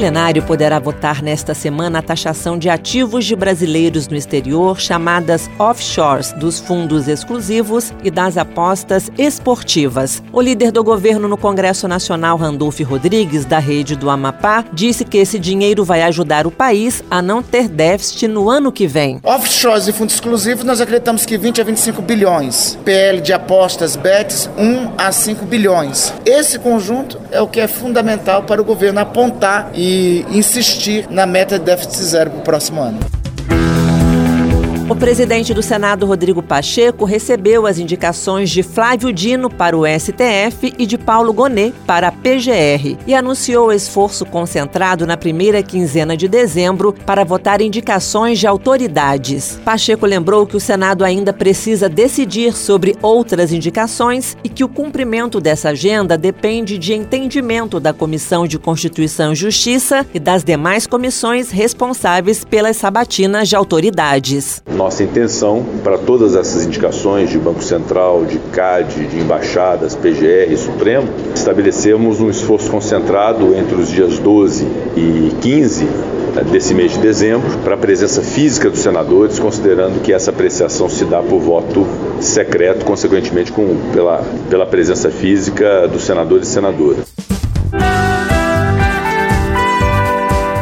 O plenário poderá votar nesta semana a taxação de ativos de brasileiros no exterior, chamadas offshores, dos fundos exclusivos e das apostas esportivas. O líder do governo no Congresso Nacional, Randolph Rodrigues, da rede do Amapá, disse que esse dinheiro vai ajudar o país a não ter déficit no ano que vem. Offshores e fundos exclusivos, nós acreditamos que 20 a 25 bilhões. PL de apostas, BETs, 1 a 5 bilhões. Esse conjunto é o que é fundamental para o governo apontar e insistir na meta de déficit zero para o próximo ano. O presidente do Senado, Rodrigo Pacheco, recebeu as indicações de Flávio Dino para o STF e de Paulo Gonet para a PGR e anunciou esforço concentrado na primeira quinzena de dezembro para votar indicações de autoridades. Pacheco lembrou que o Senado ainda precisa decidir sobre outras indicações e que o cumprimento dessa agenda depende de entendimento da Comissão de Constituição e Justiça e das demais comissões responsáveis pelas sabatinas de autoridades nossa intenção para todas essas indicações de Banco Central, de CAD, de embaixadas, PGR e Supremo, estabelecermos um esforço concentrado entre os dias 12 e 15 né, desse mês de dezembro para a presença física dos senadores, considerando que essa apreciação se dá por voto secreto, consequentemente com, pela, pela presença física dos senadores e senadoras.